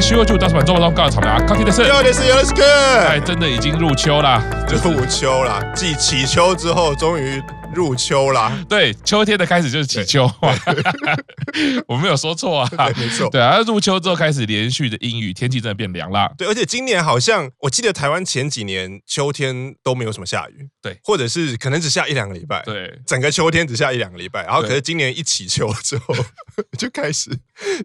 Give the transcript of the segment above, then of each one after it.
Hello，我是大概徐若瑄，大叔版周报中告诉草莓阿康的是，有的是有的是，哎，真的已经入秋了，入秋啦，继起秋之后，终于。入秋啦，对，秋天的开始就是起秋，我没有说错啊，没错，对啊，入秋之后开始连续的阴雨，天气真的变凉了。对，而且今年好像我记得台湾前几年秋天都没有什么下雨，对，或者是可能只下一两个礼拜，对，整个秋天只下一两个礼拜，然后可是今年一起秋之后 就开始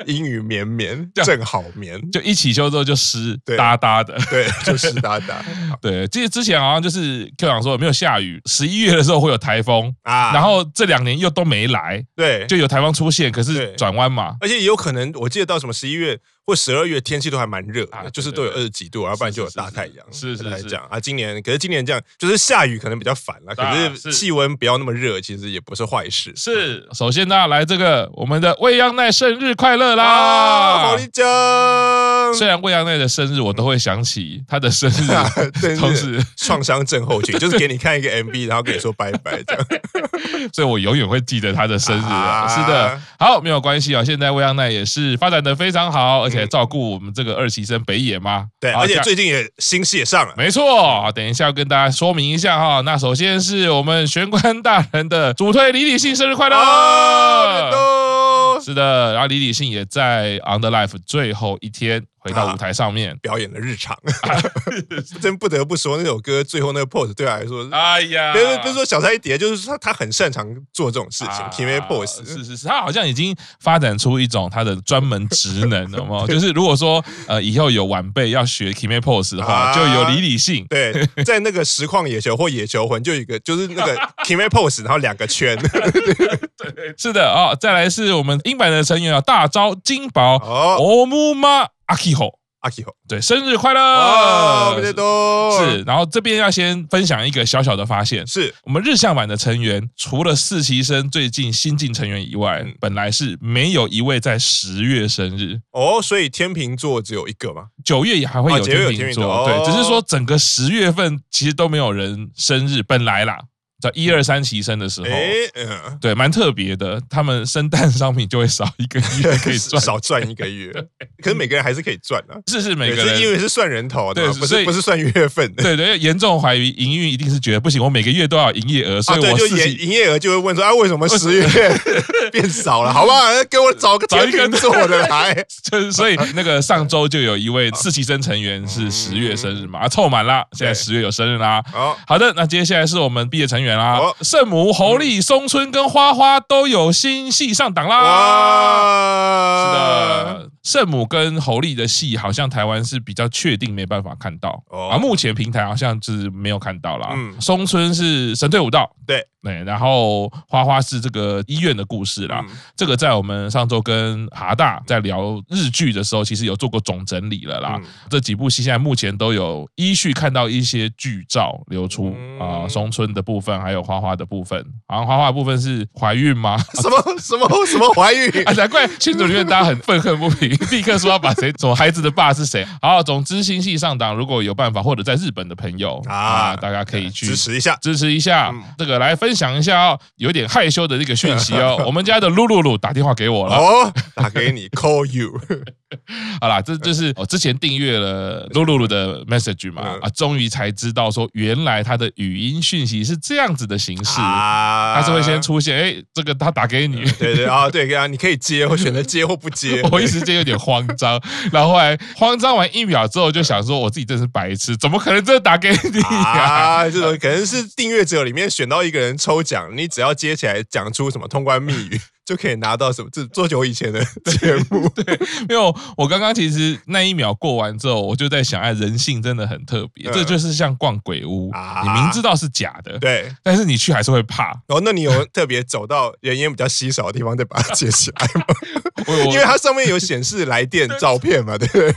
阴雨绵绵，正好绵，就一起秋之后就湿哒哒的，对，就湿哒哒。对，记得之前好像就是 Q 长说没有下雨，十一月的时候会有台风。啊，然后这两年又都没来，对，就有台风出现，可是转弯嘛，而且也有可能，我记得到什么十一月或十二月天气都还蛮热啊，就是都有二十几度，要不然就有大太阳，是是是来讲啊，今年可是今年这样，就是下雨可能比较烦了，可是气温不要那么热，其实也不是坏事。是，首先呢，来这个我们的未央奈生日快乐啦！好利江，虽然未央奈的生日我都会想起他的生日，都是 创伤症候群，就是给你看一个 MV，然后跟你说拜拜这样。所以我永远会记得他的生日啊！是的，好，没有关系啊。现在未央奈也是发展的非常好，而且照顾我们这个二期生北野吗。对，而且最近也新戏也上了。没错，等一下要跟大家说明一下哈。那首先是我们玄关大人的主推李李信生日快乐！是的，然后李李信也在《On the Life》最后一天回到舞台上面、啊、表演的日常，真不得不说那首歌最后那个 pose 对他来说，哎呀，不是不是说小菜一碟，就是说他很擅长做这种事情。Kime、啊、pose 是是是，他好像已经发展出一种他的专门职能 了嘛，就是如果说呃以后有晚辈要学 k i m i pose 的话，啊、就有李李信。对，在那个实况野球或野球魂就有一个就是那个 k i m i pose，然后两个圈。对，是的啊、哦，再来是我们英版的成员啊，大招金宝欧木马阿基吼阿基吼，对，生日快乐！哦，是，然后这边要先分享一个小小的发现，是。我们日向版的成员，除了四期生最近新进成员以外，嗯、本来是没有一位在十月生日。哦，所以天秤座只有一个吗？九月也还会有天秤座，哦、对，只是说整个十月份其实都没有人生日，本来啦。在一二三期生的时候，对，蛮特别的。他们生蛋商品就会少一个月可以赚，少赚一个月。可是每个人还是可以赚的，是是每个人，因为是算人头的，不是不是算月份的。对对，严重怀疑营运一定是觉得不行，我每个月都要营业额，所以我就营营业额就会问说啊，为什么十月 变少了？好不好？给我找个找一个做的来。就是所以那个上周就有一位四期生成员是十月生日嘛，啊，凑满了，现在十月有生日啦。好好的，那接下来是我们毕业成员。啊！圣母、侯丽、松村跟花花都有新戏上档啦！是的。圣母跟侯丽的戏好像台湾是比较确定没办法看到，啊，目前平台好像是没有看到啦。嗯，松村是神队武道，对对，然后花花是这个医院的故事啦。这个在我们上周跟哈大在聊日剧的时候，其实有做过总整理了啦。这几部戏现在目前都有依序看到一些剧照流出啊，松村的部分还有花花的部分，好像花花的部分是怀孕吗？什么什么什么怀孕？啊，难怪群组里面大家很愤恨不平。立刻说要把谁？什么孩子的爸是谁？好，总之新戏上档，如果有办法，或者在日本的朋友啊，大家可以去支持一下，支持一下。这个来分享一下哦，有点害羞的这个讯息哦。我们家的露露露打电话给我了，哦，打给你，call you。好啦，这就是 我之前订阅了露露露的 message 嘛，啊，终于才知道说原来他的语音讯息是这样子的形式，他是会先出现，哎，这个他打给你，对对啊，对啊，你可以接我选择接或不接，我一时间有点。慌张，然后后来慌张完一秒之后，就想说我自己真是白痴，怎么可能真的打给你啊？这种可能是订阅者里面选到一个人抽奖，你只要接起来讲出什么通关密语。就可以拿到什么？这多久以前的 节目？对，因为我刚刚其实那一秒过完之后，我就在想，哎，人性真的很特别。这就是像逛鬼屋，你明知道是假的，对，但是你去还是会怕。然后，那你有特别走到人烟比较稀少的地方，再把它接起来吗？因为它上面有显示来电照片嘛，对不对？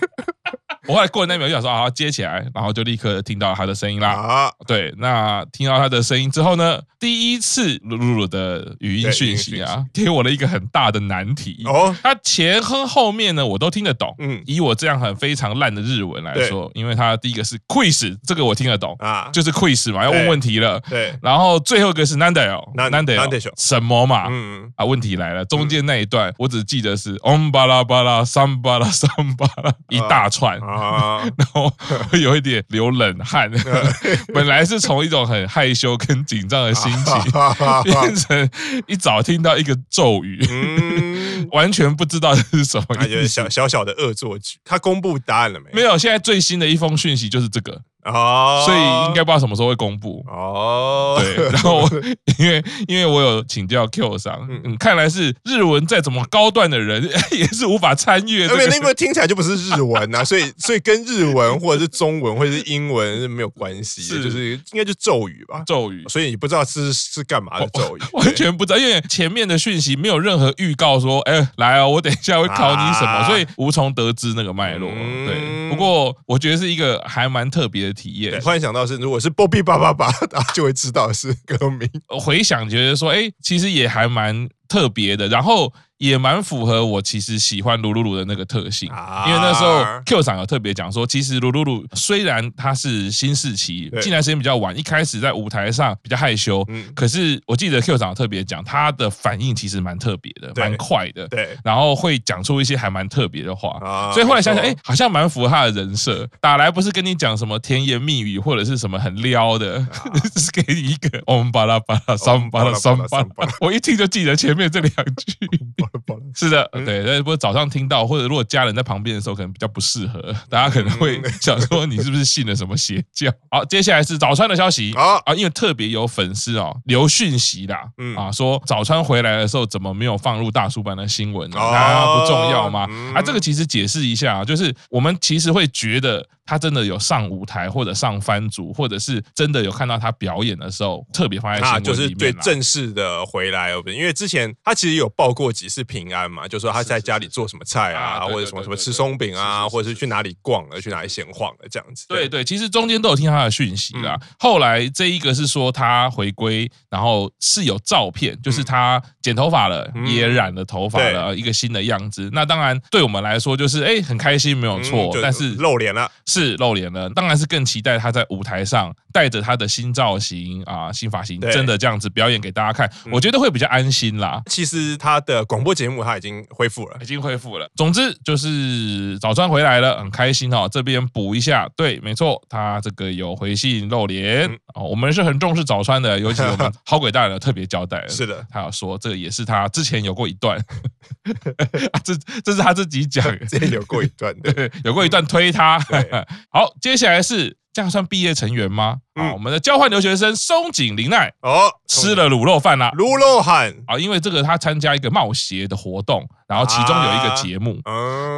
我后来过了那秒就想说啊，接起来，然后就立刻听到他的声音啦。啊，对，那听到他的声音之后呢，第一次噜噜噜的语音讯息啊，给我了一个很大的难题。哦，他前和后面呢，我都听得懂。嗯，以我这样很非常烂的日文来说，因为他第一个是 quiz，这个我听得懂啊，就是 quiz 嘛，要问问题了。对，然后最后一个是 nandeo，nandeo，什么嘛？嗯。啊，问题来了，中间那一段我只记得是 om 巴拉巴拉 sam 巴拉 sam 巴拉一大串啊，然后会有一点流冷汗。本来是从一种很害羞跟紧张的心情，变成一早听到一个咒语，完全不知道这是什么意思。小小小的恶作剧。他公布答案了没？没有，现在最新的一封讯息就是这个。哦，所以应该不知道什么时候会公布哦。对，然后因为因为我有请教 Q 上，嗯，看来是日文再怎么高段的人 也是无法参与。因为那个听起来就不是日文啊，所以所以跟日文或者是中文或者是英文是没有关系，是就是应该就咒语吧，咒语。所以你不知道是是干嘛的咒语，完全不知道，因为前面的讯息没有任何预告说，哎，来哦，我等一下会考你什么，所以无从得知那个脉络。对，不过我觉得是一个还蛮特别的。体验，突然想到是，如果是 Bobby 爸爸爸，大家就会知道是歌名。回想觉得说，哎，其实也还蛮特别的。然后。也蛮符合我其实喜欢噜噜噜的那个特性，因为那时候 Q 长有特别讲说，其实噜噜噜虽然他是新世期进来时间比较晚，一开始在舞台上比较害羞，可是我记得 Q 长有特别讲他的反应其实蛮特别的，蛮快的，对，然后会讲出一些还蛮特别的话，所以后来想想，哎，好像蛮符合他的人设。打来不是跟你讲什么甜言蜜语或者是什么很撩的，只 是给你一个我们巴拉巴拉桑巴拉桑巴拉，我一听就记得前面这两句。是的，对，但不过早上听到，或者如果家人在旁边的时候，可能比较不适合，大家可能会 想说你是不是信了什么邪教？好，接下来是早川的消息啊啊，因为特别有粉丝哦留讯息啦，啊，说早川回来的时候怎么没有放入大叔版的新闻呢？啊，不重要吗？啊，这个其实解释一下，就是我们其实会觉得。他真的有上舞台，或者上番组，或者是真的有看到他表演的时候，特别放在新闻里面。就是对正式的回来，因为之前他其实有报过几次平安嘛，就说他在家里做什么菜啊，或者什么什么吃松饼啊，或者是去哪里逛了，去哪里闲晃了这样子。对对，其实中间都有听他的讯息啦。后来这一个是说他回归，然后是有照片，就是他剪头发了，也染了头发了，一个新的样子。那当然对我们来说就是哎很开心，没有错，但是露脸了。是露脸了，当然是更期待他在舞台上带着他的新造型啊、新发型，真的这样子表演给大家看，我觉得会比较安心啦。其实他的广播节目他已经恢复了，已经恢复了。总之就是早川回来了，很开心哦。这边补一下，对，没错，他这个有回信露脸哦。我们是很重视早川的，尤其我们 好鬼大人特别交代，是的，他要说这个也是他之前有过一段，这这是他自己讲，之前有过一段 对，有过一段推他。好，接下来是这样算毕业成员吗？啊，我们的交换留学生松井玲奈哦，吃了卤肉饭啦，卤肉饭啊，因为这个他参加一个冒险的活动，然后其中有一个节目，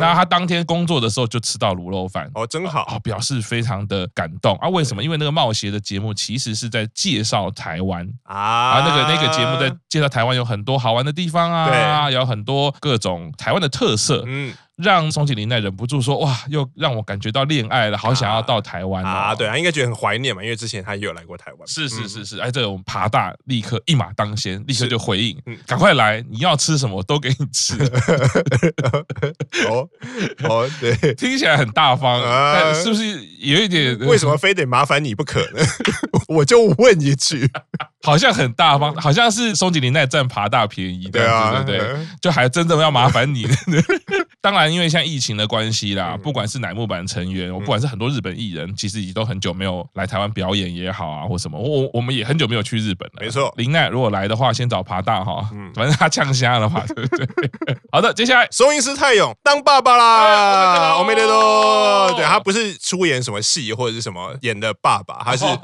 那他当天工作的时候就吃到卤肉饭。哦，真好。啊，表示非常的感动。啊。为什么？因为那个冒险的节目其实是在介绍台湾。啊，那个那个节目在介绍台湾有很多好玩的地方啊，有很多各种台湾的特色，嗯，让松井玲奈忍不住说哇，又让我感觉到恋爱了，好想要到台湾啊，对啊，应该觉得很怀念嘛，因为之前他也有来过台湾，是是是是，哎，这种爬大立刻一马当先，立刻就回应，赶快来，你要吃什么我都给你吃。哦哦，对，听起来很大方，但是不是有一点？为什么非得麻烦你不可呢？我就问一句，好像很大方，好像是松井玲奈占爬大便宜，对对对，就还真的要麻烦你。当然，因为像疫情的关系啦，不管是乃木坂成员，我不管是很多日本艺人，其实也都很久没有来台湾表演也好啊，或什么，我我们也很久没有去日本了。没错，玲奈如果来的话，先找爬大哈，反正他呛虾的话，对不对？好的，接下来松阴师太勇当爸爸啦，おめでとう。对，他不是出演什么戏或者是什么演的爸爸，他是。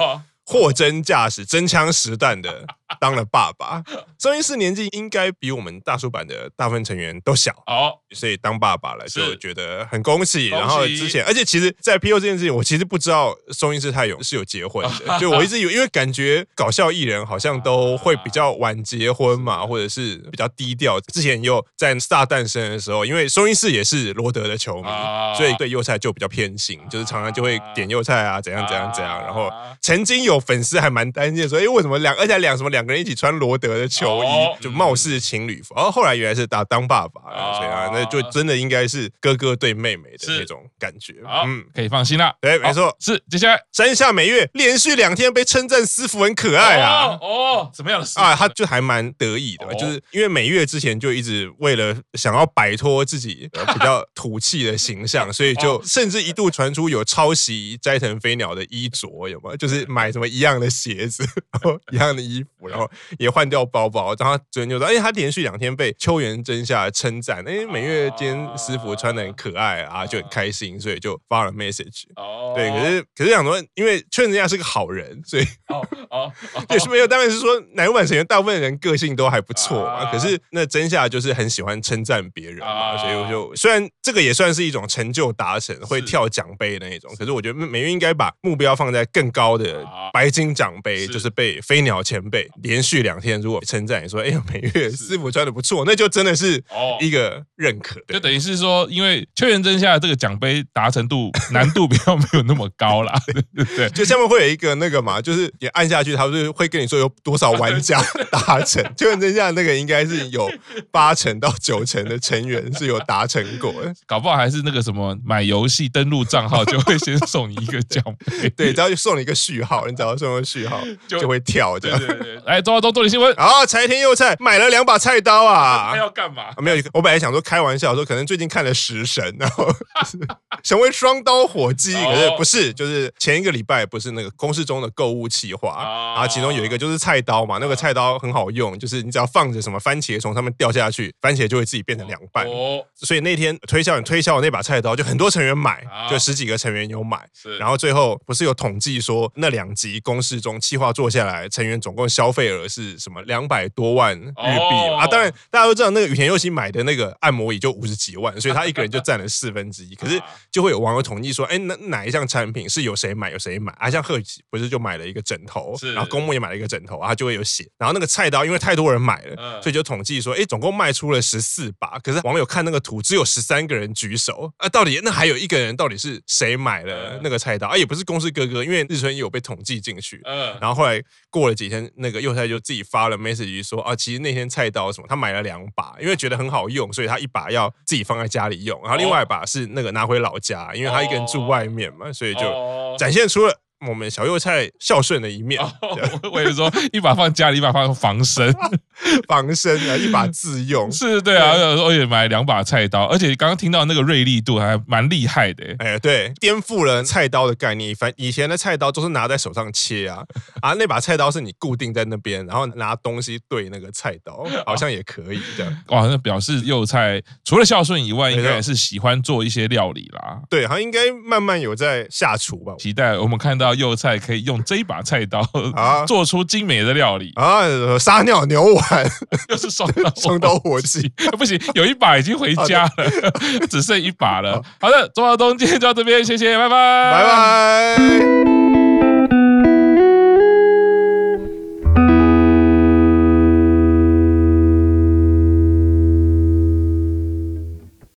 货真价实、真枪实弹的 当了爸爸。松阴寺年纪应该比我们大叔版的大部分成员都小哦，所以当爸爸了就觉得很恭喜。然后之前，而且其实，在 PO 这件事情，我其实不知道松阴寺太勇是有结婚的，就我一直以为，因为感觉搞笑艺人好像都会比较晚结婚嘛，或者是比较低调。之前又在 Star 诞生的时候，因为松阴寺也是罗德的球迷，所以对幼菜就比较偏心，就是常常就会点幼菜啊，怎样怎样怎样。然后曾经有粉丝还蛮担心说，哎，为什么两而且两什么两个人一起穿罗德的球衣，就貌似情侣服。然后后来原来是打当爸爸，所以啊，那就真的应该是哥哥对妹妹的那种感觉。嗯，可以放心了。对，没错，是接下来山下美月连续两天被称赞私服很可爱啊。哦，什么样的啊？他就还蛮得意的，就是因为美月之前就一直为了想要摆脱自己 比较土气的形象，所以就甚至一度传出有抄袭斋藤飞鸟的衣着，有吗？就是买什么一样的鞋子，一样的衣服，然后也换掉包包。然后他昨天就说：“哎，他连续两天被秋元真夏称赞，哎，美月今天私服穿的很可爱啊，就很开心，所以就发了 message。哦对，可是可是想说，因为秋元真夏是个好人，所以哦 哦，也是没有，当然是说乃木坂成员大部分人个性都还不错嘛。可是那真夏就是很喜欢称赞别人嘛，所以我就虽然这个也算是一种成就达成，会跳奖杯的那种，可是我觉得美月应该把目标放在更高的白金奖杯，就是被飞鸟前辈连续两天如果称赞你说，哎呀，美月师傅穿的不错，那就真的是一个认可，就等于是说，因为秋元真夏这个奖杯达成度难度比较没有那么高啦，对，就下面会有一个那个嘛，就是你按下去，他就会跟你说有多少玩家达成，秋元真夏那个应该是有八成到九成的成员是有达成过的，搞不好还是那个什么买游戏登录账号就会先送你一个奖杯，对，只要送你一个序号，你只要送个序号 就会跳这样。对对对，来，多少多多点新闻啊！柴田佑菜买了两把菜刀啊，他要干嘛？没有，我本来想说开玩笑说，可能最近看了食神，然后 成为双刀火鸡，可是不是，就是前一个礼拜不是那个公式中的购物企划，然后其中有一个就是菜刀嘛，那个菜刀很好用，就是你只要放着什么番茄从上面掉下去，番茄就会自己变成两半。所以那天推销你推销的那把菜刀，就很多成员买，就十几个成员有买，然后最后不是有统计说那两集公式中企划做下来，成员总共消费额是什么两百多万日币啊？当然大家都知道那个羽田佑希买的那个按摩椅就五十几万，所以他一个人就占了四分之一。可是就会有网友统计说，哎，那哪一项产品是有谁买有谁买啊？像贺喜不是就买了一个枕头，然后公募也买了一个枕头，啊就会有写。然后那个菜刀因为太多人买了，所以就统计说，哎，总共卖出了十四把。可是网友看那个图，只有十三个人举手啊，到底那还有一个人到底是谁买了那个菜刀？啊，也不是公司哥哥，因为日村也有被统计进去。嗯然后后来过了几天，那个幼菜就自己发了 message 说，啊，其实那天菜刀什么，他买了两把，因为觉得很好用，所以他一把要自己放在家里用，然后另外一把是那个拿回老家，因为他一个人住外面嘛，所以就展现出了。我们小幼菜孝顺的一面，我也是说，一把放家里，一把放防身，防身啊，一把自用，是对啊，而且买两把菜刀，而且刚刚听到那个锐利度还蛮厉害的，哎，对，颠覆了菜刀的概念。反以前的菜刀都是拿在手上切啊，啊，那把菜刀是你固定在那边，然后拿东西对那个菜刀，好像也可以这样。哇，那表示幼菜除了孝顺以外，应该也是喜欢做一些料理啦。对，他应该慢慢有在下厨吧。期待我们看到。幼菜可以用这一把菜刀啊，做出精美的料理啊！撒尿牛丸 又是双刀 双刀火鸡，不行，有一把已经回家了，只剩一把了。好。的，中华东今天就到这边，谢谢，拜拜，拜拜。